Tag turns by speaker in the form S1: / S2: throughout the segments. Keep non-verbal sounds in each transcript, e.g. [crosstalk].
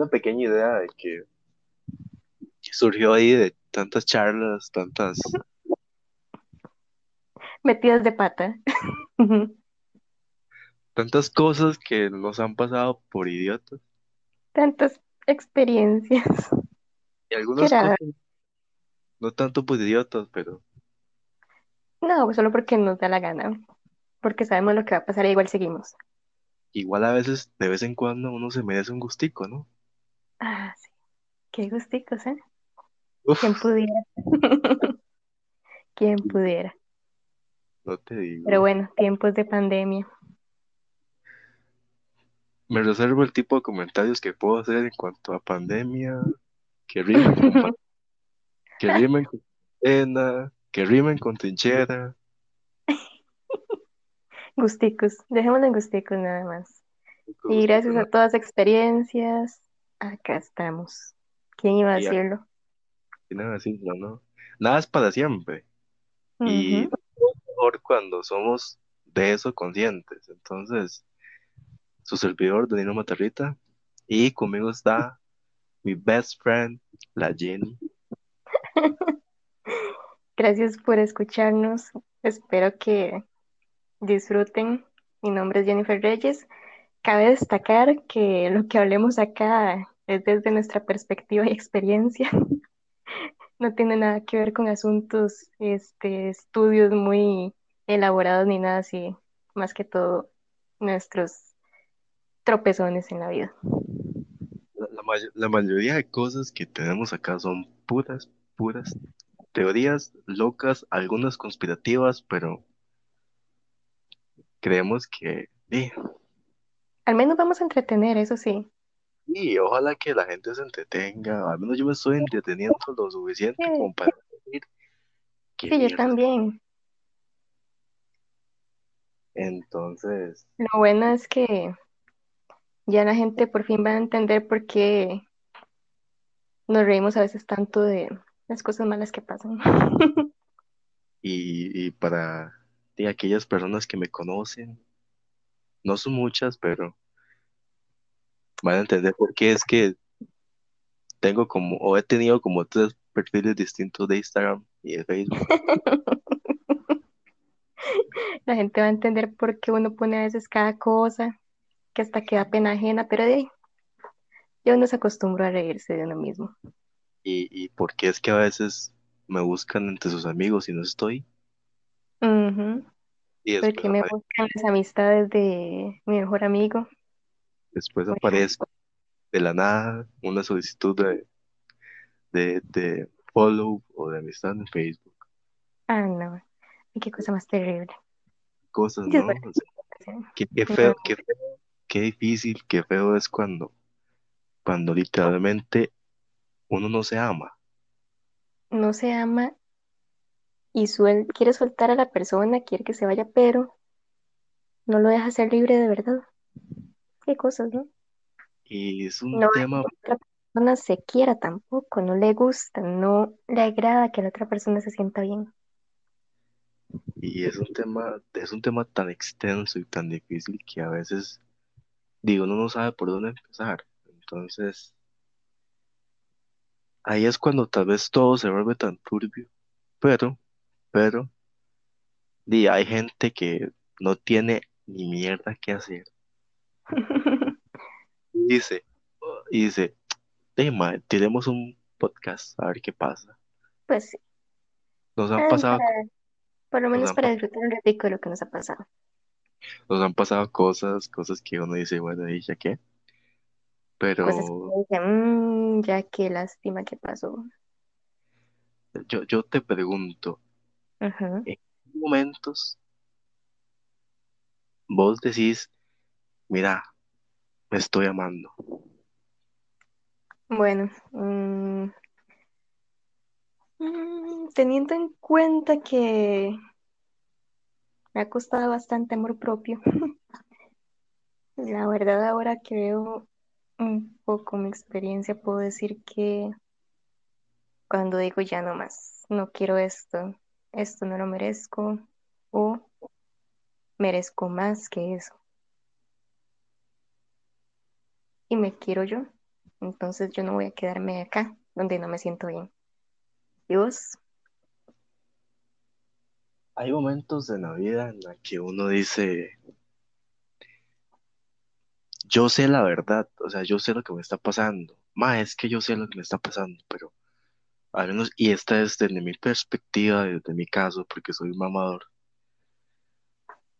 S1: una pequeña idea de que surgió ahí de tantas charlas, tantas,
S2: Metidas de pata.
S1: tantas cosas que nos han pasado por idiotas.
S2: Tantas experiencias.
S1: Y algunas cosas, no tanto por idiotas, pero
S2: No, solo porque nos da la gana. Porque sabemos lo que va a pasar y igual seguimos.
S1: igual a veces, de vez en cuando, uno se merece un gustico, ¿no?
S2: Ah, sí. Qué gusticos, ¿eh?
S1: Uf,
S2: ¿Quién pudiera? [laughs] ¿Quién pudiera?
S1: no te digo.
S2: Pero bueno, tiempos de pandemia.
S1: Me reservo el tipo de comentarios que puedo hacer en cuanto a pandemia, que rimen con, que rimen con cuarentena, que rimen con trinchera. [laughs]
S2: Gusticos. Dejémoslo en gusticos nada más. Y gracias a todas las experiencias, acá estamos. ¿Quién iba a
S1: Y a-
S2: decirlo?
S1: Y nada, así, no, no. Nada es para siempre. Y
S2: Ujú.
S1: es mejor cuando somos de eso conscientes. Entonces, su servidor, Danilo Matarrita, y conmigo está [laughs] mi best friend, la Jenny. [laughs]
S2: Gracias por escucharnos. Espero que disfruten. Mi nombre es Jennifer Reyes. Cabe destacar que lo que hablemos acá es desde nuestra perspectiva y experiencia. [laughs] No tiene nada que ver con asuntos, este, estudios muy elaborados ni nada así. Más que todo nuestros tropezones en la vida.
S1: La, may- la mayoría de cosas que tenemos acá son puras, puras teorías locas, algunas conspirativas, pero creemos que, sí,
S2: Al menos vamos a entretener, eso sí.
S1: Y ojalá que la gente se entretenga. Al menos yo me estoy entreteniendo lo suficiente
S2: Sí.
S1: como para decir que
S2: Sí, yo también.
S1: Entonces,
S2: Lo bueno es que ya la gente por fin va a entender por qué nos reímos a veces tanto de las cosas malas que pasan. [laughs]
S1: y, y para aquellas personas que me conocen, no son muchas, pero van a entender por qué es que tengo como, o he tenido como tres perfiles distintos de Instagram y de Facebook. [laughs]
S2: La gente va a entender por qué uno pone a veces cada cosa, que hasta queda pena ajena, pero de ahí ya uno se acostumbró a reírse de uno mismo.
S1: Y, y por qué es que a veces me buscan entre sus amigos y no estoy. Y después,
S2: Porque me buscan las amistades de mi mejor amigo.
S1: Después
S2: Muy
S1: aparezco de la nada una solicitud de, de, de follow o de amistad en Facebook.
S2: Ah, no. Qué cosa más terrible.
S1: Cosas, ¿no? O sea, Qué, qué feo, qué feo, qué difícil, qué feo es cuando, cuando literalmente uno no se ama.
S2: No se ama y suel quiere soltar a la persona, quiere que se vaya, pero no lo deja ser libre de verdad. Qué cosas, ¿no?
S1: Y es un
S2: No
S1: tema,
S2: la persona se quiera tampoco, no le gusta, no le agrada que la otra persona se sienta bien.
S1: y es un tema, es un tema tan extenso y tan difícil que a veces, digo, uno no sabe por dónde empezar. Entonces, ahí es cuando tal vez todo se vuelve tan turbio. Pero, pero, di, hay gente que no tiene ni mierda que hacer. Y dice, y dice, "Ey, mae, tiremos un podcast a ver qué pasa.
S2: Pues sí,
S1: Nos han pasado,
S2: para- por lo
S1: nos
S2: menos para
S1: pa-
S2: disfrutar un ratico de lo que nos ha pasado.
S1: nos han pasado cosas, cosas que uno dice, bueno, ¿y ya qué?
S2: Cosas que
S1: Pero
S2: uno dice, "Mm, ya qué lástima que pasó.
S1: yo, yo te pregunto. ¿en qué momentos vos decís, mira, me estoy amando?
S2: Bueno, mm, mm, teniendo en cuenta que me ha costado bastante amor propio, [laughs] la verdad ahora que veo un poco mi experiencia, puedo decir que cuando digo ya no más, no quiero esto, esto no lo merezco o merezco más que eso y me quiero yo. Entonces yo no voy a quedarme acá donde no me siento bien. ¿Y vos?
S1: Hay momentos en la vida en la que uno dice, yo sé la verdad, o sea, yo sé lo que me está pasando. Ma, es que yo sé lo que me está pasando, pero al menos, y esta es desde mi perspectiva, desde mi caso, porque soy un mamador.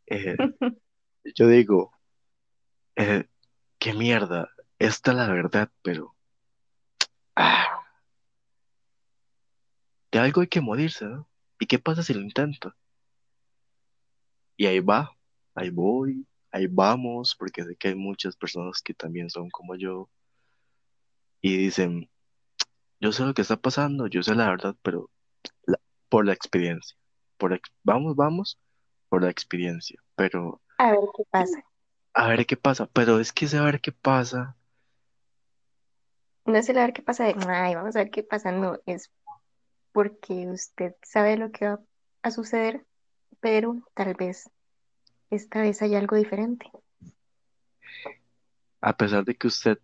S1: eh, [laughs] yo digo, eh, qué mierda, esta es la verdad, pero ah, de algo hay que morirse, ¿no? ¿Y qué pasa si lo intento? Y ahí va, ahí voy, ahí vamos, porque sé que hay muchas personas que también son como yo y dicen, yo sé lo que está pasando, yo sé la verdad, pero la- por la experiencia, por ex- vamos, vamos, por la experiencia, pero
S2: A ver qué pasa.
S1: a ver qué pasa, pero es que saber qué pasa,
S2: No es el a ver qué pasa de, ay, vamos a ver qué pasa. No, es porque usted sabe lo que va a suceder, pero tal vez esta vez hay algo diferente.
S1: a pesar de que usted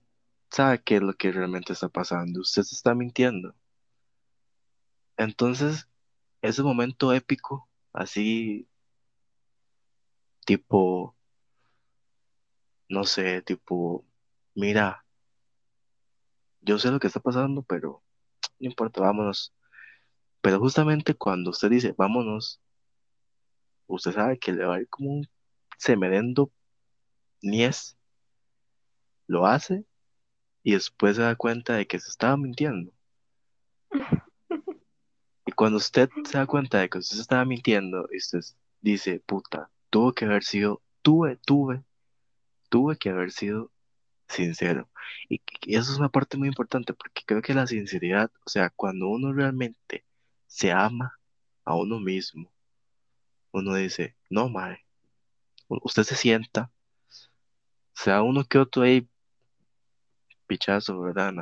S1: sabe qué es lo que realmente está pasando, usted se está mintiendo. Entonces, ese momento épico, así, tipo, no sé, tipo, mira, yo sé lo que está pasando, pero no importa, vámonos. Pero justamente cuando usted dice, vámonos, usted sabe que le va a ir como un semerendo niés, lo hace y después se da cuenta de que se estaba mintiendo. Y cuando usted se da cuenta de que usted se estaba mintiendo, y usted dice, puta, tuvo que haber sido, tuve, tuve, tuve que haber sido sincero. Y, eso es una parte muy importante porque creo que la sinceridad, o sea, cuando uno realmente se ama a uno mismo, uno dice, no, u- usted se sienta, sea uno que otro ahí, pichazo, ¿verdad?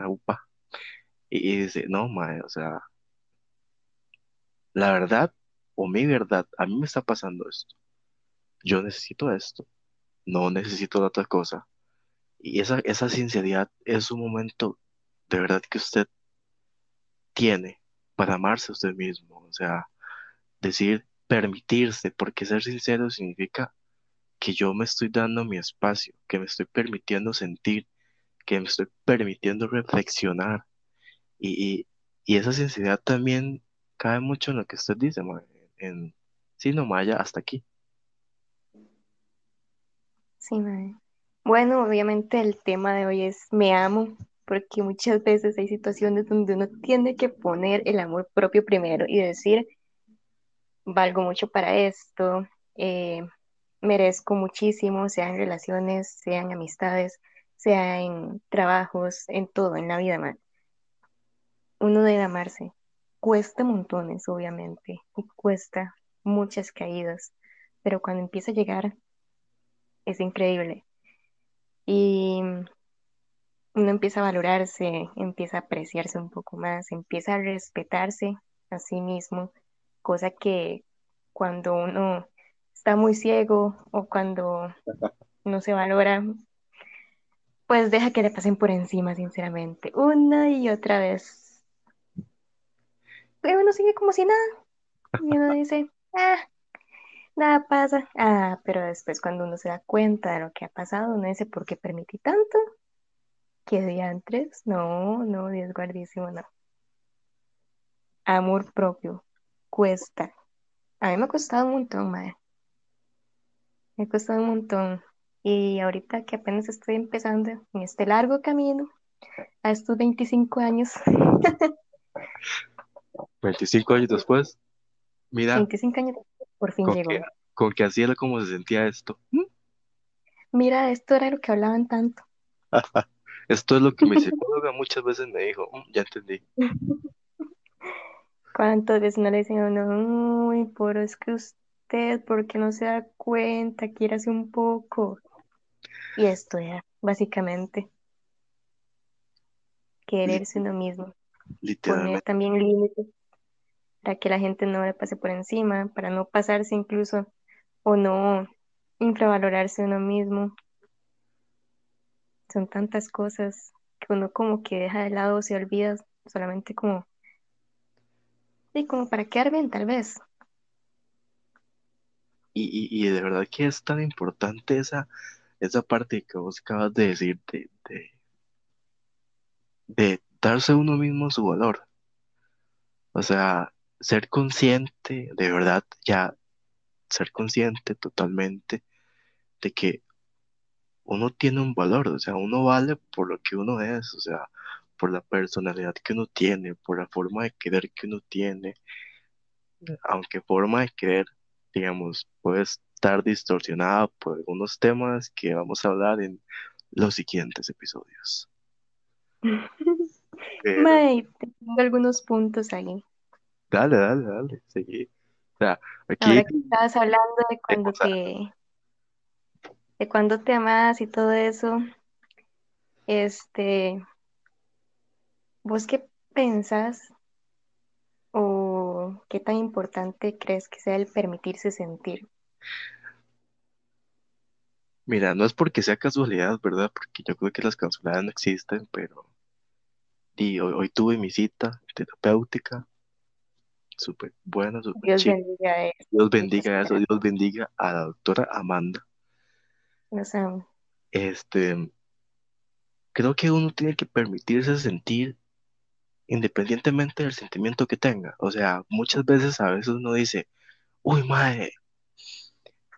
S1: Y, dice, no, mae, o sea, la verdad o mi verdad, a mí me está pasando esto, yo necesito esto, no necesito la otra cosa. Y esa, esa sinceridad es un momento de verdad que usted tiene para amarse a usted mismo, o sea, decir, permitirse, porque ser sincero significa que yo me estoy dando mi espacio, que me estoy permitiendo sentir, que me estoy permitiendo reflexionar. Y, y, y esa sinceridad también cae mucho en lo que usted dice, ma, en, sí, no, Maya, hasta aquí.
S2: Sí, mae. Bueno, obviamente el tema de hoy es me amo, porque muchas veces hay situaciones donde uno tiene que poner el amor propio primero y decir, valgo mucho para esto, eh, merezco muchísimo, sea en relaciones, sea en amistades, sea en trabajos, en todo, en la vida, mae. Uno debe amarse. Cuesta montones, obviamente, y cuesta muchas caídas, pero cuando empieza a llegar es increíble. Y uno empieza a valorarse, empieza a apreciarse un poco más, empieza a respetarse a sí mismo, cosa que cuando uno está muy ciego o cuando no se valora, pues deja que le pasen por encima, sinceramente, una y otra vez. Pero uno sigue como si nada y uno dice, ah, nada pasa. Ah, pero después cuando uno se da cuenta de lo que ha pasado, uno dice, ¿por qué permití tanto? ¿Qué diantres? No, no, Dios guardísimo, no. Amor propio. Cuesta. A mí me ha costado un montón, madre. Me ha costado un montón. Y ahorita que apenas estoy empezando en este largo camino, a estos 25 años, [laughs]
S1: 25 años después, mira,
S2: 25 años, por fin
S1: con
S2: llegó.
S1: que, con que así era como se sentía esto. ¿Mm?
S2: Mira, esto era lo que hablaban tanto. [laughs]
S1: Esto es lo que mi [laughs] psicóloga muchas veces me dijo, "Mm, ya entendí. [laughs]
S2: ¿Cuántas veces no le decían a uno, uy, pero es que usted, ¿por qué no se da cuenta? Quiérase un poco. Y esto era, básicamente, quererse uno mismo. Poner
S1: Literalmente.
S2: también límites para que la gente no le pase por encima, para no pasarse incluso o no infravalorarse uno mismo. Son tantas cosas que uno como que deja de lado, se olvida solamente como, y como para quedar bien tal vez.
S1: Y, y, y de verdad que es tan importante esa, esa parte que vos acabas de decir, de, de, de darse a uno mismo su valor. O sea, ser consciente, de verdad, ya ser consciente totalmente de que uno tiene un valor, o sea, uno vale por lo que uno es, o sea, por la personalidad que uno tiene, por la forma de querer que uno tiene, aunque forma de querer, digamos, puede estar distorsionada por algunos temas que vamos a hablar en los siguientes episodios. [laughs] Pero,
S2: May, tengo algunos puntos ahí.
S1: Dale, dale, dale, seguí. O sea, aquí,
S2: Ahora que estabas hablando de cuando te, de cuando te amas y todo eso, este, ¿vos qué pensás o qué tan importante crees que sea el permitirse sentir?
S1: mira, no es porque sea casualidad, ¿verdad? Porque yo creo que las casualidades no existen, pero y hoy, hoy tuve mi cita terapéutica, súper buena, súper
S2: Dios
S1: chica.
S2: bendiga eso.
S1: Dios bendiga eso. Dios bendiga a la doctora Amanda.
S2: O sea,
S1: Este, creo que uno tiene que permitirse sentir independientemente del sentimiento que tenga. O sea, muchas veces a veces uno dice, uy, mae,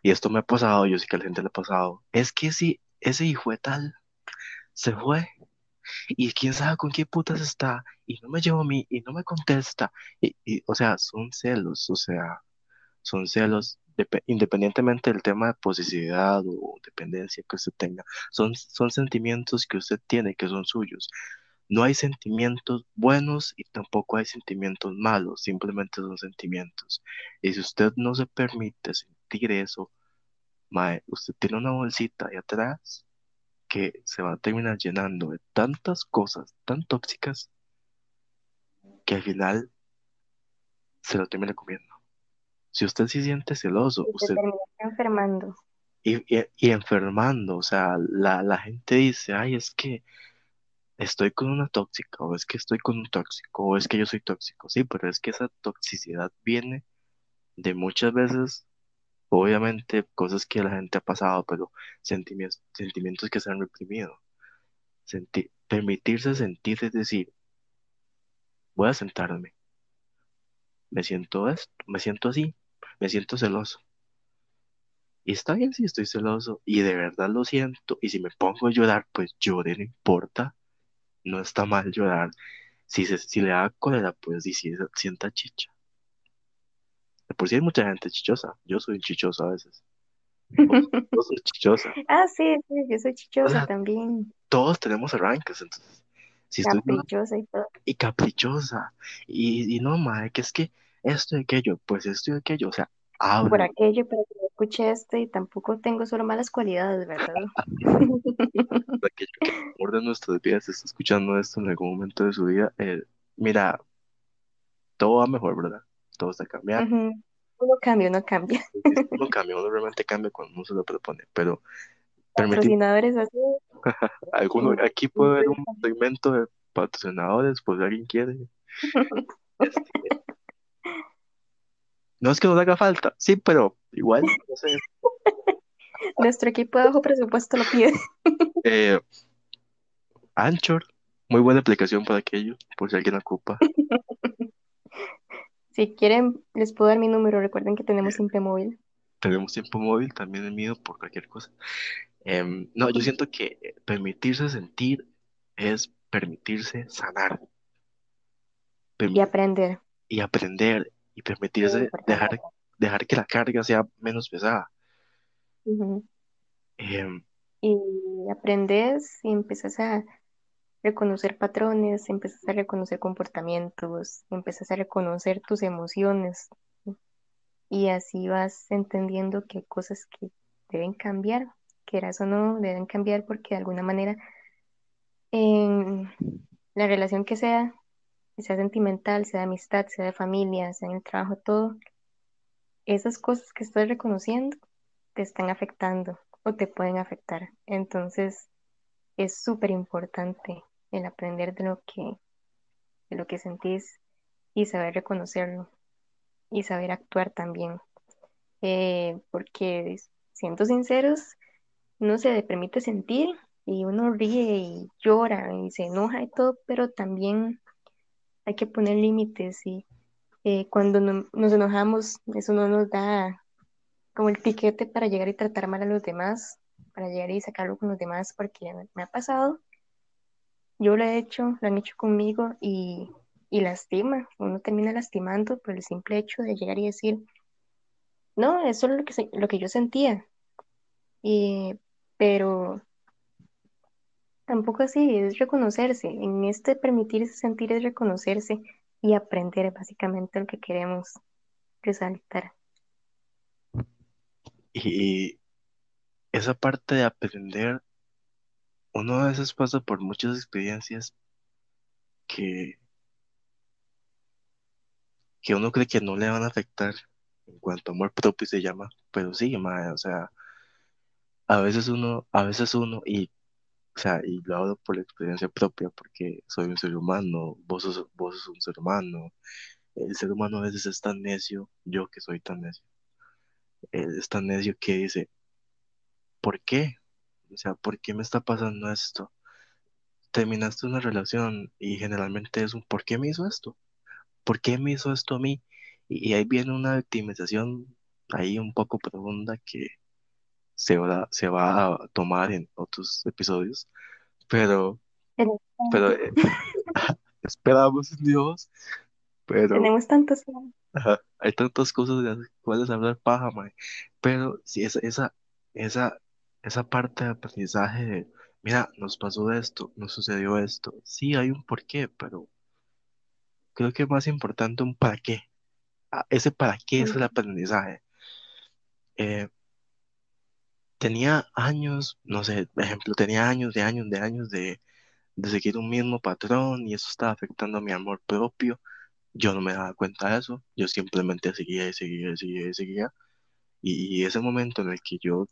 S1: y esto me ha pasado, yo sé que a la gente le ha pasado, es que si ese hijo de tal se fue y quién sabe con qué putas está y no me lleva a mí y no me contesta, y, y, o sea, son celos, o sea, son celos. depe- Independientemente del tema de posesividad o dependencia que usted tenga, son, son sentimientos que usted tiene que son suyos. No hay sentimientos buenos y tampoco hay sentimientos malos, simplemente son sentimientos. Y si usted no se permite sentir eso, mae, usted tiene una bolsita ahí atrás que se va a terminar llenando de tantas cosas tan tóxicas que al final se lo termina comiendo. Si usted se siente celoso,
S2: y te
S1: usted
S2: terminas enfermando.
S1: y, y- y enfermando, o sea, la, la gente dice, ay, es que estoy con una tóxica, o es que estoy con un tóxico, o es que yo soy tóxico. Sí, pero es que esa toxicidad viene de muchas veces, obviamente, cosas que la gente ha pasado, pero sentimientos, sentimientos que se han reprimido. Senti- permitirse sentir, es decir, voy a sentarme, me siento esto, me siento así, me siento celoso. Y está bien si estoy celoso y de verdad lo siento. Y si me pongo a llorar, pues llore, no importa. No está mal llorar. Si, se, si le da cólera, pues sí, sí, sienta chicha. De por sí hay mucha gente chichosa. Yo soy chichosa a veces. [laughs] Vos sos chichosa.
S2: Ah, sí, sí, yo soy
S1: O
S2: chichosa
S1: sea,
S2: también,
S1: todos tenemos arranques. Entonces, si estoy llorando
S2: caprichosa y todo.
S1: y caprichosa. Y, y no, madre, que es que esto y aquello, pues esto y aquello. O sea,
S2: Por
S1: hablo.
S2: aquello, para que no escuche este y tampoco tengo solo malas cualidades, ¿verdad? [laughs]
S1: Aquello que amor de nuestras vidas está escuchando esto en algún momento de su vida. eh, mira, todo va mejor, ¿verdad? Todo está cambiando.
S2: Uno cambia, uno cambia. [laughs]
S1: Uno cambia, uno realmente cambia cuando uno se lo propone. Pero
S2: Patrocinadores así. [laughs]
S1: alguno, aquí puede haber un segmento de patrocinadores, pues alguien quiere. [laughs] Este, no es que nos haga falta, sí, pero igual, no sé.
S2: Nuestro equipo de bajo presupuesto lo pide.
S1: Eh, Anchor, muy buena aplicación para aquello, por si alguien la ocupa.
S2: Si quieren, les puedo dar mi número. Recuerden que tenemos simple móvil.
S1: Tenemos tiempo móvil, también el mío por cualquier cosa. Em, no, yo siento que eh, permitirse sentir es permitirse sanar
S2: Y aprender.
S1: y aprender y permitirse dejar, dejar que la carga sea menos pesada. Em,
S2: Y aprendes y empiezas a reconocer patrones, empiezas a reconocer comportamientos, empiezas a reconocer tus emociones. Y así vas entendiendo que hay cosas que deben cambiar, quieras o no, deben cambiar porque de alguna manera en la relación que sea, sea sentimental, sea de amistad, sea de familia, sea en el trabajo, todo, esas cosas que estás reconociendo te están afectando o te pueden afectar. Entonces, es súper importante el aprender de lo que, de lo que sentís y saber reconocerlo y saber actuar también. Eh, porque, siendo sinceros, no se le permite sentir y uno ríe y llora y se enoja y todo, pero también hay que poner límites y eh, cuando nos enojamos, eso no nos da como el tiquete para llegar y tratar mal a los demás, para llegar y sacarlo con los demás, porque me ha pasado, yo lo he hecho, lo han hecho conmigo y, y lastima, uno termina lastimando por el simple hecho de llegar y decir, no, eso es lo que, lo que yo sentía, y, pero tampoco así, es reconocerse, en este permitirse sentir es reconocerse y aprender básicamente lo que queremos resaltar.
S1: Y esa parte de aprender, uno a veces pasa por muchas experiencias que, que uno cree que no le van a afectar en cuanto amor propio se llama, pero sí, mae, o sea, a veces uno, a veces uno, y, o sea, y lo hablo por la experiencia propia, porque soy un ser humano, vos sos, vos sos un ser humano, el ser humano a veces es tan necio, yo que soy tan necio, es tan necio que dice, ¿por qué? O sea, ¿por qué me está pasando esto? Terminaste una relación y generalmente es un ¿por qué me hizo esto? ¿Por qué me hizo esto a mí? Y, y ahí viene una victimización ahí un poco profunda que se va, se va a tomar en otros episodios, pero, pero eh, [laughs] esperamos en Dios, pero
S2: Tenemos tantos...
S1: ajá, hay tantas cosas de las cuales hablar paja, mae. Pero si esa, esa, esa, esa parte de aprendizaje de, mira, nos pasó esto, nos sucedió esto, sí hay un porqué, pero creo que es más importante un para qué. Ah, ese para qué es el aprendizaje. Eh, tenía años, no sé, por ejemplo, tenía años de años de años de, de seguir un mismo patrón y eso estaba afectando mi amor propio. Yo no me daba cuenta de eso, yo simplemente seguía y seguía y seguía y seguía. Y, y ese momento en el que yo,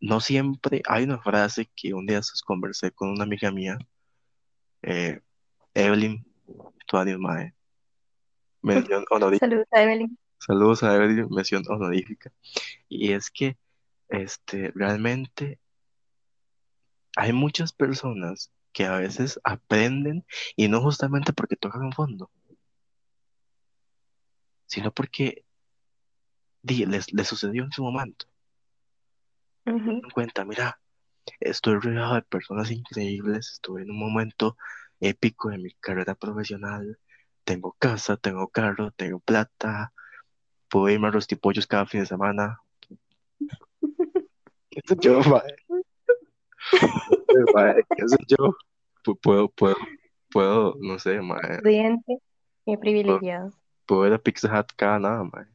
S1: no siempre, hay una frase que un día conversé con una amiga mía, eh, Evelyn, Tuanis Mae, mención [laughs] honorífica.
S2: Saludos a Evelyn.
S1: Saludos a Evelyn, mención honorífica. Y es que este, realmente hay muchas personas que a veces aprenden y no justamente porque tocan un fondo, sino porque les, les sucedió en su momento. Cuenta, mira, estoy rodeado de personas increíbles, estuve en un momento épico de mi carrera profesional, tengo casa, tengo carro, tengo plata, puedo irme a los tipollos cada fin de semana. [laughs] ¿Qué sé yo? Mae, ¿Qué sé yo? Pu- Puedo, puedo, puedo, no sé, mae,
S2: Estudiante, qué privilegiado.
S1: puedo ir a Pizza Hut cada nada, mae.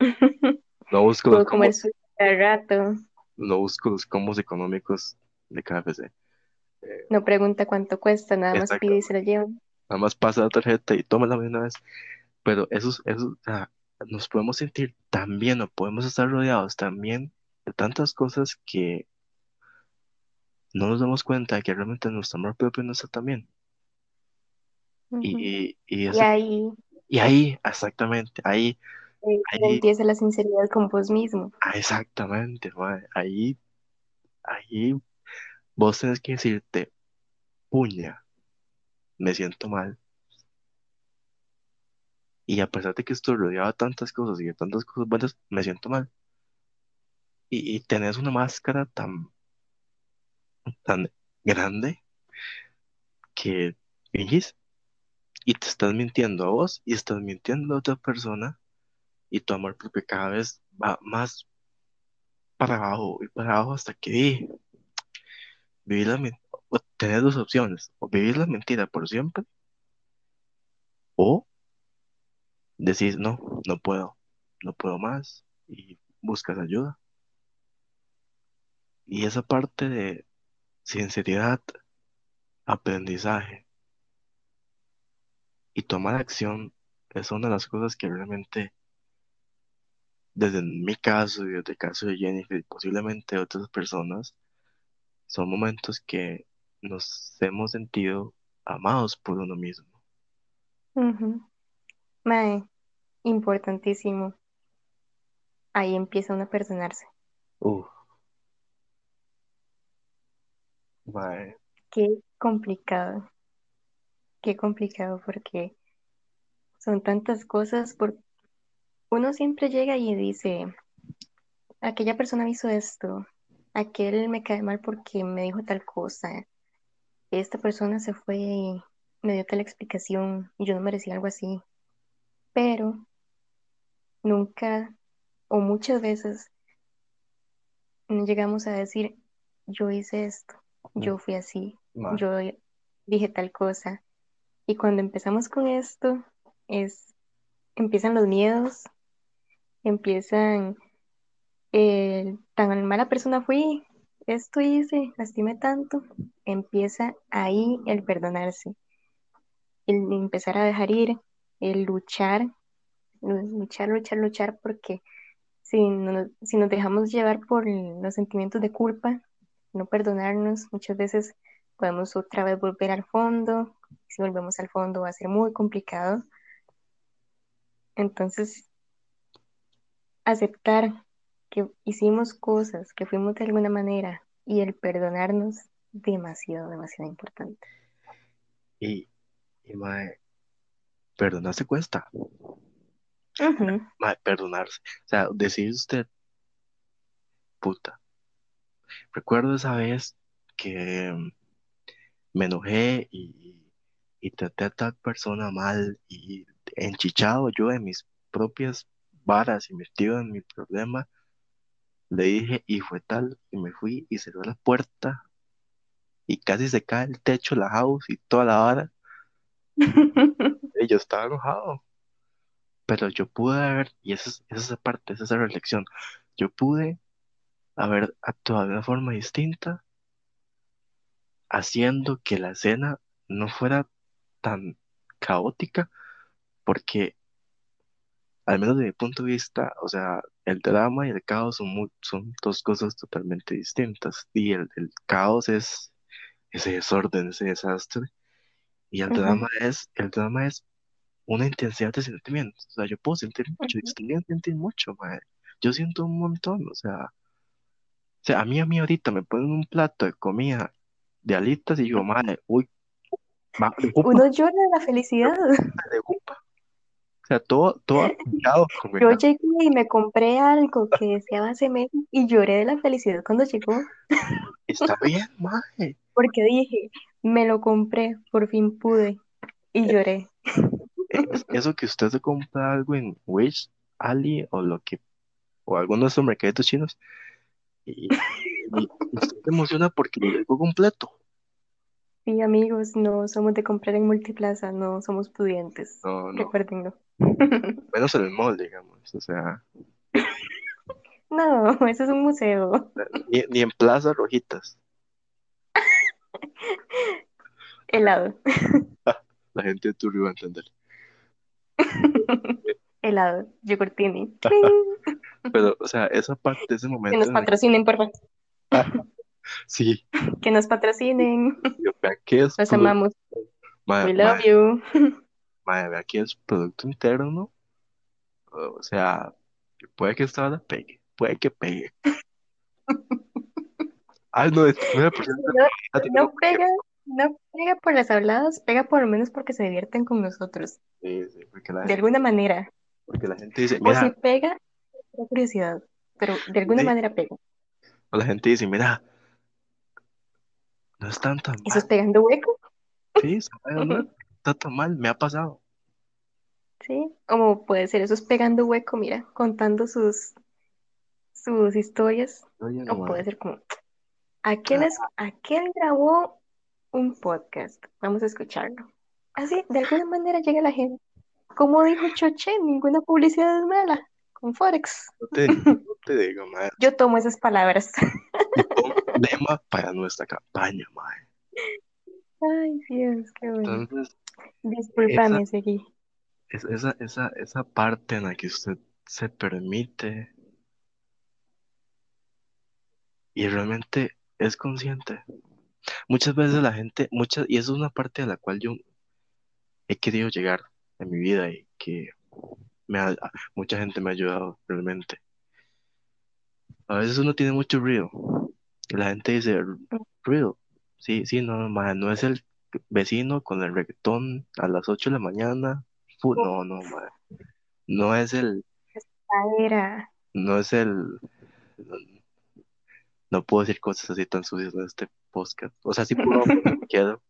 S1: [laughs] No busco
S2: Puedo comer sushi al rato.
S1: No busco los combos económicos de KFC.
S2: No pregunta cuánto cuesta, nada más pide y se lo llevan.
S1: Nada más pasa la tarjeta y tómala de una vez. Pero eso, es- eso, nos podemos sentir tan bien o podemos estar rodeados también de tantas cosas que no nos damos cuenta de que realmente nuestro amor propio no está tan bien. Y, y,
S2: Y
S1: ese-
S2: ahí
S1: y ahí, exactamente, ahí,
S2: eh,
S1: ahí,
S2: empieza la sinceridad con vos mismo.
S1: ah, exactamente, mae, ahí, ahí vos tenés que decirte, puña, me siento mal. Y a pesar de que estoy rodeado de tantas cosas y de tantas cosas buenas, me siento mal. Y, y tenés una máscara tan, tan grande que fingís y te estás mintiendo a vos y estás mintiendo a otra persona y tu amor propio cada vez va más para abajo y para abajo hasta que di, vivir la o tenés dos opciones, o vivir la mentira por siempre o decís no, no puedo, no puedo más y buscas ayuda. Y esa parte de sinceridad, aprendizaje y tomar acción es una de las cosas que realmente, desde mi caso y desde el caso de Jennifer y posiblemente otras personas, son momentos que nos hemos sentido amados por uno mismo.
S2: Ujú. Mae, importantísimo. Ahí empieza uno a perdonarse.
S1: Uf. Mae,
S2: Qué complicado. Qué complicado porque son tantas cosas. Por... Uno siempre llega y dice, aquella persona hizo esto, aquel me cae mal porque me dijo tal cosa, esta persona se fue y me dio tal explicación y yo no merecía algo así. Pero nunca o muchas veces no llegamos a decir, yo hice esto, yo fui así, yo dije tal cosa. Y cuando empezamos con esto, es, empiezan los miedos, empiezan el tan mala persona fui, esto hice, lastimé tanto, empieza ahí el perdonarse, el empezar a dejar ir, el luchar, luchar, luchar, luchar, porque si, no- si nos dejamos llevar por los sentimientos de culpa, no perdonarnos, muchas veces podemos otra vez volver al fondo, si volvemos al fondo va a ser muy complicado. Entonces, aceptar que hicimos cosas, que fuimos de alguna manera y el perdonarnos, demasiado, demasiado importante.
S1: y, y mae, perdonarse cuesta.
S2: Ujú,
S1: Mae, perdonarse. O sea, decir usted, puta. Recuerdo esa vez que mm, me enojé y, y traté a tal persona mal y enchichado yo de mis propias varas y metido en mi problema, le dije y fue tal y me fui y cerré la puerta. Y casi se cae el techo, la house y toda la vara. [laughs] Y yo estaba enojado, pero yo pude haber, y esa es, esa es esa parte, esa es la reflexión, yo pude haber actuado de una forma distinta, haciendo que la escena no fuera tan caótica, porque al menos desde mi punto de vista, o sea, el drama y el caos son, muy- son dos cosas totalmente distintas, y el, el caos es ese desorden, ese desastre, y el drama es, el drama es una intensidad de sentimientos, o sea, yo puedo sentir mucho, y sentir mucho, mae. Yo siento un montón, o sea, o sea, a mí a mí ahorita me ponen un plato de comida de alitas y digo, madre, uy, de jupa,
S2: Uno llora de la felicidad. [laughs]
S1: de jupa. Sea, todo, todo [laughs] aplicado
S2: Yo llegué y me compré algo que deseaba hace meses y lloré de la felicidad cuando llegó,
S1: Está [laughs] bien, madre.
S2: porque dije, me lo compré, por fin pude, y lloré.
S1: Es- [laughs] eso que usted se compra algo en Wish, Ali o lo que, o algunos de estos mercaditos chinos, y, y usted se emociona porque le llegó completo.
S2: Sí, amigos, no somos de comprar en multiplaza, no somos pudientes,
S1: No, no,
S2: recuérdenlo. [laughs]
S1: menos en el mall, digamos. O sea, [laughs]
S2: No, eso es un museo.
S1: ni, ni en Plaza Rojitas. [laughs]
S2: Helado,
S1: La gente de Turrio va a entender.
S2: helado, yogurtini.
S1: Pero, o sea, esa parte, ese
S2: Que
S1: momento
S2: nos
S1: en el
S2: patrocinen, por favor.
S1: Sí,
S2: Que nos patrocinen.
S1: yo, es
S2: Los amamos.
S1: ma-
S2: We love you. [laughs]
S1: ma- vea que es producto interno. O sea, puede que esta hora pegue, puede que pegue. [laughs] Ay, no, es
S2: pega, no pega por las habladas, pega por lo menos porque se divierten con nosotros,
S1: sí, sí, porque la
S2: de
S1: gente,
S2: alguna manera.
S1: porque la gente dice,
S2: O si
S1: mira,
S2: pega, por curiosidad, pero de alguna
S1: sí,
S2: manera pega.
S1: o la gente dice, mira, no están tan
S2: Eso es
S1: mal,
S2: pegando hueco,
S1: sí, no [laughs] está tan mal, me ha pasado.
S2: ¿sí? Como puede ser, eso es pegando hueco, mira, contando sus, sus historias.
S1: Oye, no,
S2: O puede ser como, aquel, es, aquel grabó un podcast, vamos a escucharlo. Así, de alguna manera llega la gente. Como dijo Choche, ninguna publicidad es mala, con Forex.
S1: no te, no [laughs] te digo, ma,
S2: Yo tomo esas palabras.
S1: Un lema para nuestra campaña, ma.
S2: Ay, Dios, qué bueno.
S1: Entonces,
S2: Discúlpame, seguí.
S1: es- esa, esa, esa parte en la que usted se permite y realmente es consciente, Muchas veces la gente, muchas, y eso es una parte a la cual yo he querido llegar en mi vida y que me ha- mucha gente me ha ayudado realmente. A veces uno tiene mucho ruido y la gente dice, ruido, sí, sí, no, ma, no es el vecino con el reggaetón a las 8 de la mañana, fu- no, no, ma, no es el,
S2: Era,
S1: no es el, no puedo decir cosas así tan sucias en este podcast. O sea, sí puedo, [laughs] quiero.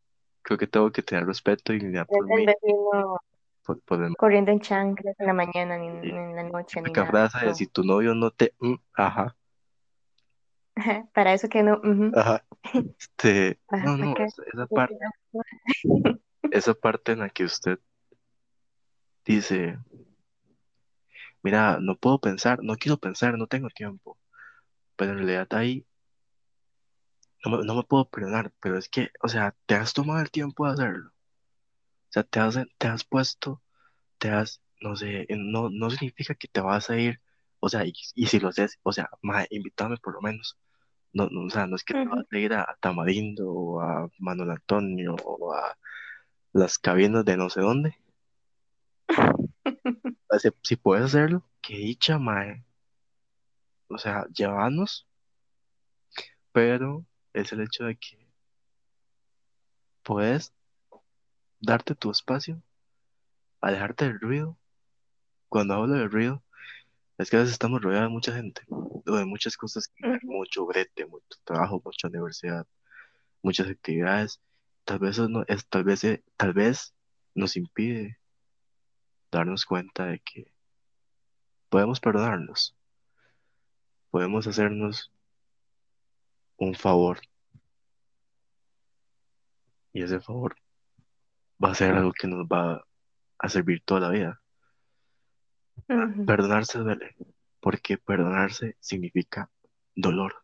S1: Creo que tengo que tener respeto y dignidad por mí,
S2: vecino
S1: por, por el-
S2: corriendo en chanclas en la mañana, ni, en la noche, ni nada.
S1: frase de si tu novio no te, mm, ajá, [laughs]
S2: Para eso que no.
S1: ajá, este, no, [laughs]
S2: ¿para
S1: no, esa, esa parte, esa parte en la que usted dice, mira, no puedo pensar, no quiero pensar, no tengo tiempo, pero en realidad ahí no me, no me puedo perdonar, pero es que, o sea, te has tomado el tiempo de hacerlo, o sea, te has, te has puesto, te has, no sé, no, no significa que te vas a ir, o sea, y, y si lo haces, o sea, ma, invítame por lo menos, no, no, o sea, no es que te vas a ir a, Tamarindo o a Manuel Antonio o a las cabinas de no sé dónde, [laughs] si puedes hacerlo, que dicha, mae, o sea, llévanos, pero es el hecho de que puedes darte tu espacio, alejarte del ruido. Cuando hablo del ruido, es que a veces estamos rodeados de mucha gente, o de muchas cosas, que mucho brete, mucho trabajo, mucha universidad, muchas actividades. Tal vez eso no, es, tal vez, eh, tal vez nos impide darnos cuenta de que podemos perdonarnos, podemos hacernos un favor, y ese favor va a ser algo que nos va a servir toda la vida. Perdonarse duele, porque perdonarse significa dolor,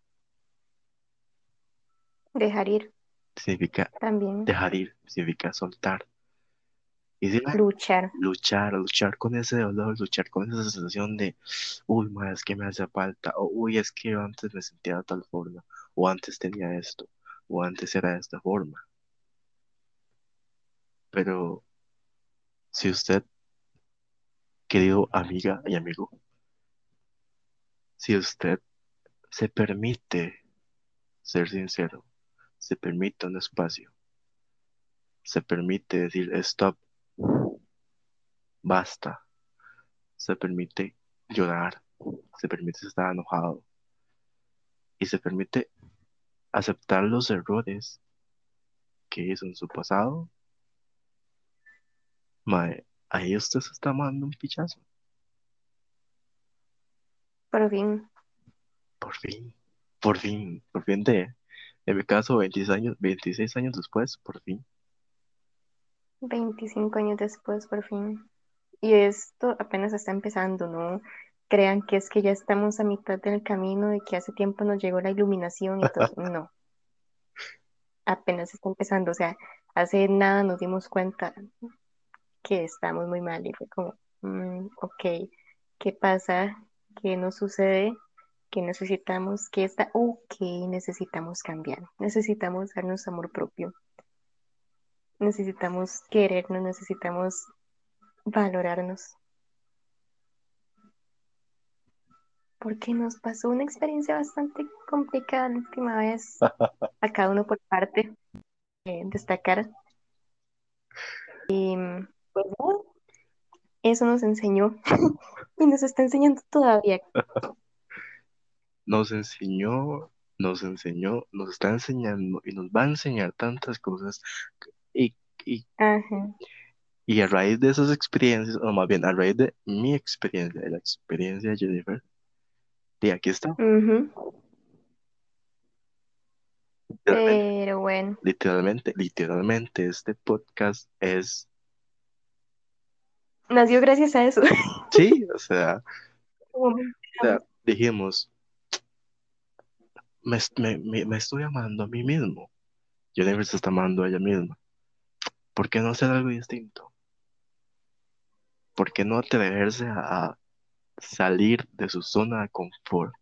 S2: Dejar ir
S1: significa
S2: también.
S1: dejar ir, significa soltar. Y si la-
S2: Luchar.
S1: luchar, luchar con ese dolor, luchar con esa sensación de, uy, ma, es que me hace falta, o uy, es que antes me sentía de tal forma, o antes tenía esto, o antes era de esta forma. Pero si usted, querido amiga y amigo, si usted se permite ser sincero, se permite un espacio, se permite decir stop, basta, se permite llorar, se permite estar enojado y se permite aceptar los errores que hizo en su pasado, mae, ahí usted se está mandando un pichazo,
S2: Por fin.
S1: por fin, por fin, por fin de, en mi caso, 26 años, 26 años después, por fin.
S2: 25 años después, por fin. Y esto apenas está empezando, ¿no? Crean que es que ya estamos a mitad del camino y que hace tiempo nos llegó la iluminación y todo. [laughs] No, apenas está empezando. O sea, hace nada nos dimos cuenta que estamos muy mal y fue como, mm, ok, ¿qué pasa? ¿Qué nos sucede? ¿Qué necesitamos? ¿Qué está? Ok, necesitamos cambiar. Necesitamos darnos amor propio. Necesitamos querernos, necesitamos valorarnos. Porque nos pasó una experiencia bastante complicada la última vez, [laughs] a cada uno por parte, eh, destacar. Y pues nada, eso nos enseñó. [laughs] Y nos está enseñando todavía.
S1: Nos enseñó, nos enseñó, nos está enseñando y nos va a enseñar tantas cosas y, y,
S2: Ajá.
S1: y a raíz de esas experiencias, o más bien a raíz de mi experiencia, de la experiencia de Jennifer, y aquí está,
S2: Pero bueno,
S1: literalmente, literalmente este podcast es,
S2: nació gracias a eso.
S1: sí, [laughs] o sea,
S2: Como
S1: o sea, dijimos, me, me, me, me estoy amando a mí mismo, Jennifer se está amando a ella misma, ¿por qué no hacer algo distinto? ¿Por qué no atreverse a salir de su zona de confort?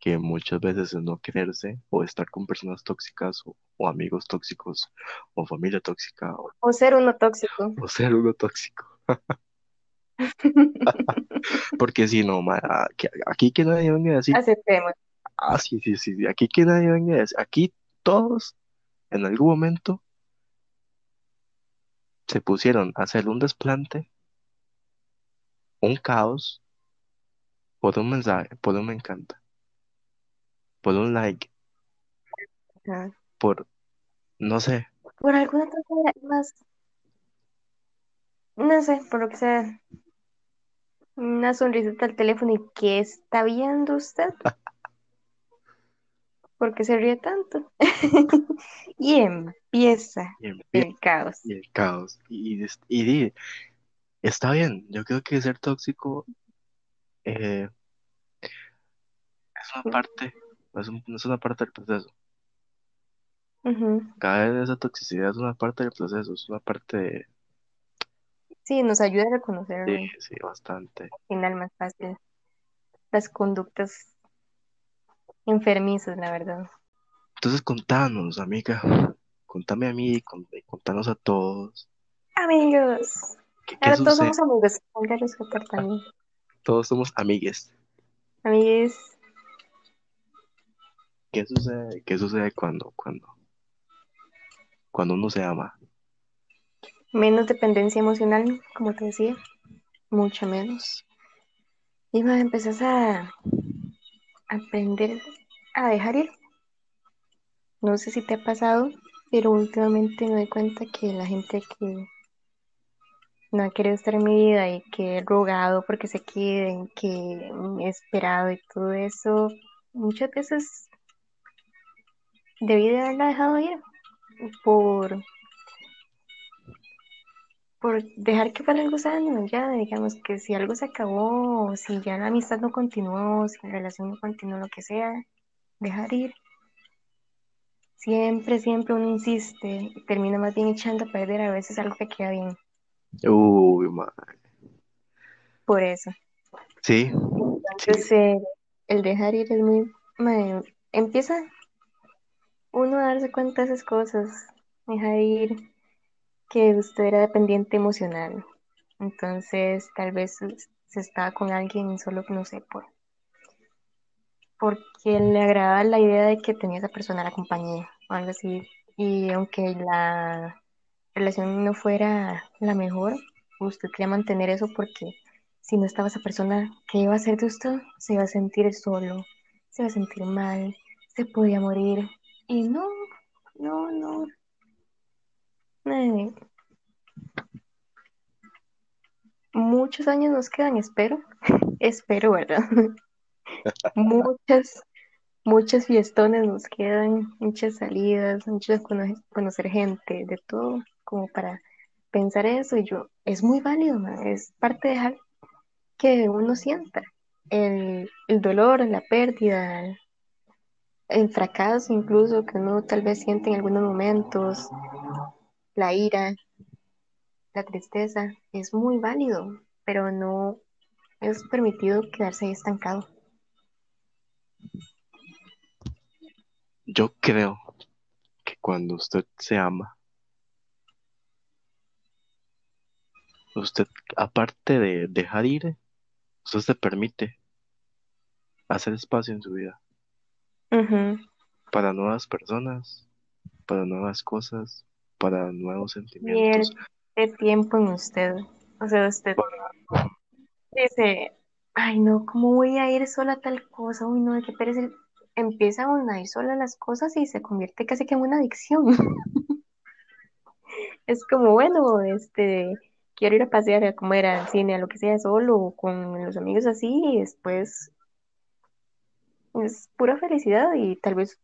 S1: Que muchas veces es no quererse o estar con personas tóxicas o, o amigos tóxicos o familia tóxica o,
S2: O ser uno tóxico.
S1: o ser uno tóxico. [laughs] [laughs] Porque si no, ma, aquí, aquí que nadie venga a decir,
S2: Aceptemos.
S1: ah, sí, sí, sí, aquí que nadie venga a decir, aquí todos en algún momento se pusieron a hacer un desplante, un caos, por un mensaje, por un me encanta, por un like,
S2: Ajá.
S1: por, no sé,
S2: Por alguna cosa más, no sé, por lo que sea, una sonrisita al teléfono y ¿qué está viendo usted? [laughs] ¿Por qué se ríe tanto? [laughs] Y empieza
S1: y empieza
S2: el caos.
S1: y el caos. Y, y, está bien, yo creo que ser tóxico eh, es una parte, es, un- es una parte del proceso.
S2: Ujú.
S1: Caer en esa toxicidad es una parte del proceso, es una parte de,
S2: Sí, nos ayuda a reconocerlo.
S1: sí, sí, bastante.
S2: Al final más fácil. Las conductas enfermizas, la verdad.
S1: Entonces contanos, amiga, contame a mí, y contanos a todos,
S2: Amigos.
S1: ¿qué, qué
S2: Ahora todos somos amigos. Ponga a respetar también.
S1: Todos somos amigues.
S2: Amigues.
S1: ¿Qué sucede? ¿Qué sucede cuando, cuando, cuando uno se ama?
S2: Menos dependencia emocional, como te decía. Mucho menos. Y va, empezás a aprender a dejar ir. No sé si te ha pasado, pero últimamente me doy cuenta que la gente que no ha querido estar en mi vida y que he rogado porque se queden, que he esperado y todo eso, muchas veces debí de haberla dejado ir por, por dejar que fuera algo sano, ya, digamos que si algo se acabó, si ya la amistad no continuó, si la relación no continuó, lo que sea, dejar ir. Siempre, siempre uno insiste y termina más bien echando a perder a veces algo que queda bien.
S1: Uy, ma.
S2: Por eso.
S1: Sí, sí,
S2: Entonces, eh, el dejar ir es muy... mae, empieza uno darse cuenta de esas cosas. Dejar ir que usted era dependiente emocional. Entonces, tal vez se estaba con alguien solo, no sé, por porque le agradaba la idea de que tenía esa persona la compañía o algo así. Y aunque la relación no fuera la mejor, usted quería mantener eso porque si no estaba esa persona, ¿qué iba a hacer de usted? Se iba a sentir solo, se iba a sentir mal, se podía morir. Y no, no, no. Eh, muchos años nos quedan, espero. [laughs] espero, ¿verdad? [laughs] Muchas, muchas fiestones nos quedan, muchas salidas, muchas cono- conocer gente, de todo, como para pensar eso. Y yo, es muy válido, es parte de que uno sienta el, el dolor, la pérdida, el fracaso incluso que uno tal vez siente en algunos momentos, la ira, la tristeza, es muy válido, pero no es permitido quedarse ahí estancado.
S1: yo creo que cuando usted se ama, usted, aparte de dejar ir, usted se permite hacer espacio en su vida
S2: Ujú.
S1: para nuevas personas, para nuevas cosas, para nuevos sentimientos.
S2: Pierde tiempo en usted. O sea, usted dice, ay no, ¿cómo voy a ir sola a tal cosa? Uy, no, qué pereza. Empieza uno a ir sola a las cosas y se convierte casi que en una adicción. [laughs] Es como, bueno, este, quiero ir a pasear, a comer al cine, a lo que sea, solo o con los amigos así, y después es pura felicidad y tal vez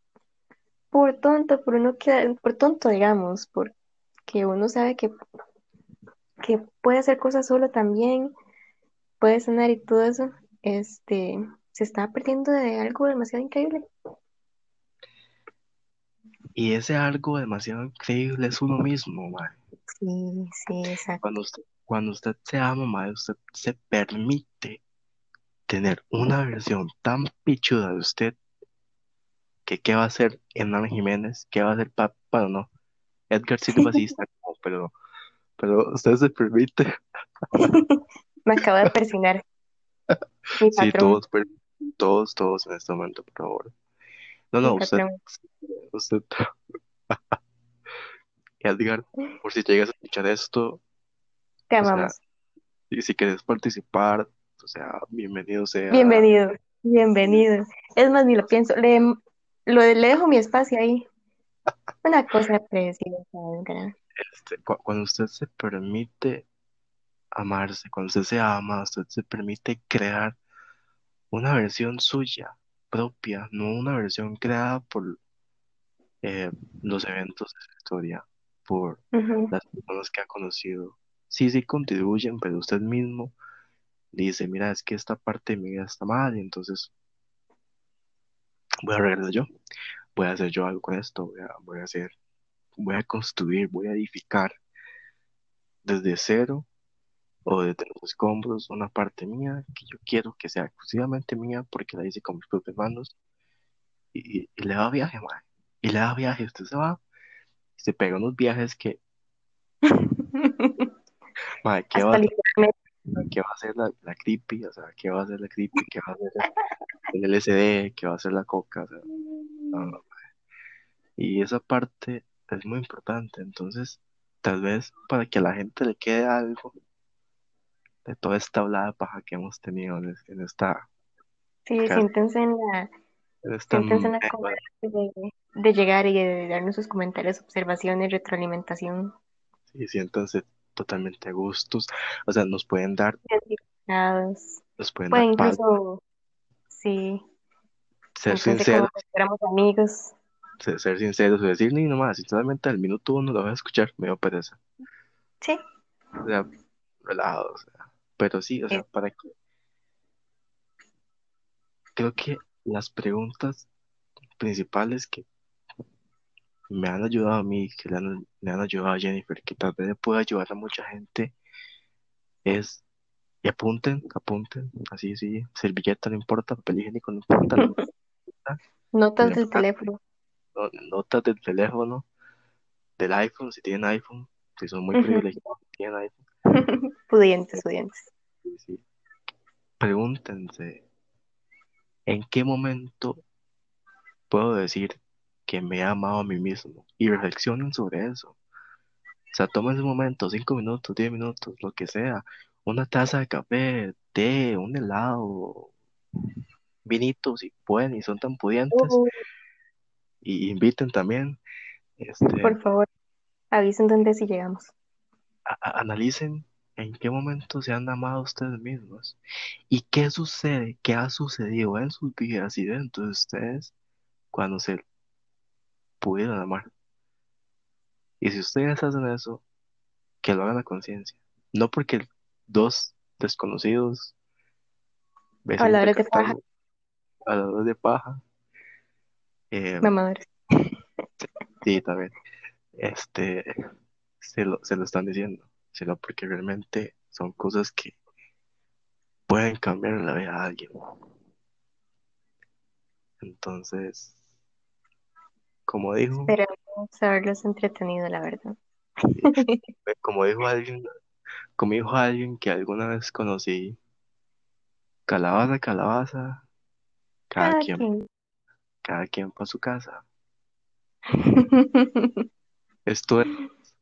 S2: por tonto, por uno que, por tonto, digamos, porque uno sabe que, que puede hacer cosas solo también, puede sanar y todo eso, este, se está perdiendo de algo demasiado increíble.
S1: Y ese algo demasiado increíble es uno mismo, mae.
S2: Sí, sí, exacto.
S1: Cuando usted, cuando usted se ama, mae, usted se permite tener una versión tan pichuda de usted que qué va a hacer Hernán Jiménez, qué va a hacer Pap, bueno, no, Edgar Silva sí está [laughs] como, pero, pero usted se permite, [laughs]
S2: Me acabo de persinar. Mi
S1: sí, todos, todos, todos en este momento, por favor. No, no, usted, usted, [laughs] Edgar, por si llegas a escuchar esto,
S2: Te
S1: sea,
S2: amamos.
S1: y si quieres participar, o sea, bienvenido sea,
S2: Bienvenido, bienvenido. Es más, ni lo pienso. Le, lo, le dejo mi espacio ahí. Una cosa preciosa,
S1: este, cu- cuando usted se permite amarse, cuando usted se ama, usted se permite crear una versión suya, propia, no una versión creada por eh, los eventos de su historia, por las personas que ha conocido. Sí, sí contribuyen, pero usted mismo dice, mira, es que esta parte de mi vida está mal, y entonces voy a arreglar yo, voy a hacer yo algo con esto, voy a, voy a hacer, voy a construir, voy a edificar desde cero o desde los escombros una parte mía que yo quiero que sea exclusivamente mía porque la hice con mis propias manos y, y- y le da viaje, mae. Y le da viaje, usted se va y se pega unos viajes que, [laughs] mae, ¿qué va,
S2: Hasta.
S1: Qué va a hacer la, la creepy? O sea, ¿qué va a hacer la creepy? ¿Qué va a hacer el LSD? ¿Qué va a hacer la coca? O sea, no, no. Y esa parte es muy importante, entonces, tal vez para que a la gente le quede algo de toda esta hablada de paja que hemos tenido en, es- en esta,
S2: Sí, siéntense en la,
S1: en esta
S2: siéntense en la de, de llegar y de darnos sus comentarios, observaciones, retroalimentación.
S1: y siéntanse totalmente a gustos, o sea, nos pueden dar, nos pueden
S2: Pueden
S1: dar
S2: incluso, sí,
S1: ser sinceros,
S2: fuéramos amigos.
S1: ser, ser sinceros y decir ni nomás, sinceramente al minuto uno lo voy a escuchar, me dio pereza,
S2: Sí,
S1: o sea, relajado, o sea, pero sí, o sea, para que, creo que las preguntas principales que me han ayudado a mí, que le han, le han ayudado a Jennifer, que tal vez pueda ayudar a mucha gente, es, y apunten, apunten, así, sí, servilleta no importa, papel higiénico no importa,
S2: notas del teléfono.
S1: no- notas del teléfono, del iPhone, si tienen iPhone, si son muy privilegiados, si tienen iPhone, [laughs]
S2: Pudientes, pudientes.
S1: sí, sí. Pregúntense, ¿en qué momento puedo decir que me he amado a mí mismo? Y reflexionen sobre eso. O sea, tomen un momento, cinco minutos, diez minutos, lo que sea. Una taza de café, té, un helado, vinito, si pueden y son tan pudientes.
S2: Uh,
S1: Y inviten también, este,
S2: por favor, avisen dónde si llegamos.
S1: analicen en qué momento se han amado ustedes mismos. Y qué sucede, qué ha sucedido en sus vidas y dentro de ustedes cuando se pudieron amar. Y si ustedes hacen eso, que lo hagan a conciencia. No porque dos desconocidos, vecinos de
S2: paja,
S1: habladores de paja, eh,
S2: mamadores. [laughs]
S1: sí, también, este, se lo, se lo están diciendo, sino porque realmente son cosas que pueden cambiar la vida de alguien. Entonces, como dijo,
S2: Esperamos haberlos entretenido, la verdad. [laughs]
S1: como dijo alguien, como dijo alguien que alguna vez conocí, calabaza, calabaza, cada
S2: Cada
S1: quien,
S2: quien.
S1: cada quien para su casa. [laughs] Esto es,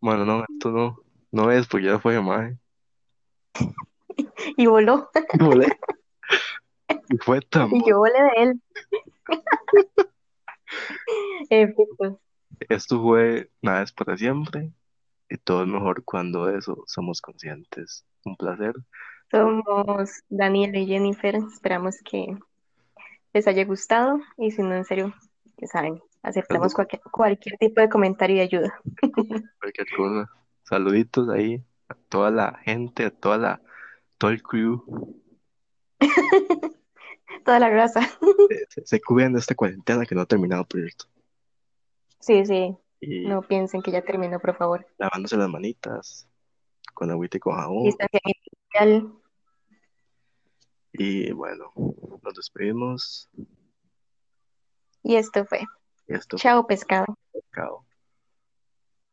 S1: bueno, no, esto no, no es porque ya fue mae. [laughs]
S2: Y voló.
S1: Y volé. Y fue tan
S2: Y yo volé de él. [laughs] Efecto.
S1: Esto fue nada es para siempre y todo es mejor cuando de eso somos conscientes. Un placer.
S2: Somos Daniel y Jennifer. Esperamos que les haya gustado. Y si no, en serio, ya saben, aceptamos cualquier, cualquier tipo de comentario y ayuda. [laughs]
S1: Cualquier cosa. Saluditos ahí a toda la gente, a toda la, todo el crew. [laughs]
S2: Toda la raza.
S1: Eh, [laughs] Se, se cuidan de esta cuarentena que no ha terminado el proyecto.
S2: Sí, sí.
S1: Y
S2: No piensen que ya terminó, por favor.
S1: lavándose las manitas con agüita y con jabón.
S2: Distanciamiento.
S1: Y bueno, nos despedimos.
S2: Y esto fue.
S1: Y esto fue
S2: Chao, pescado.
S1: Pescado.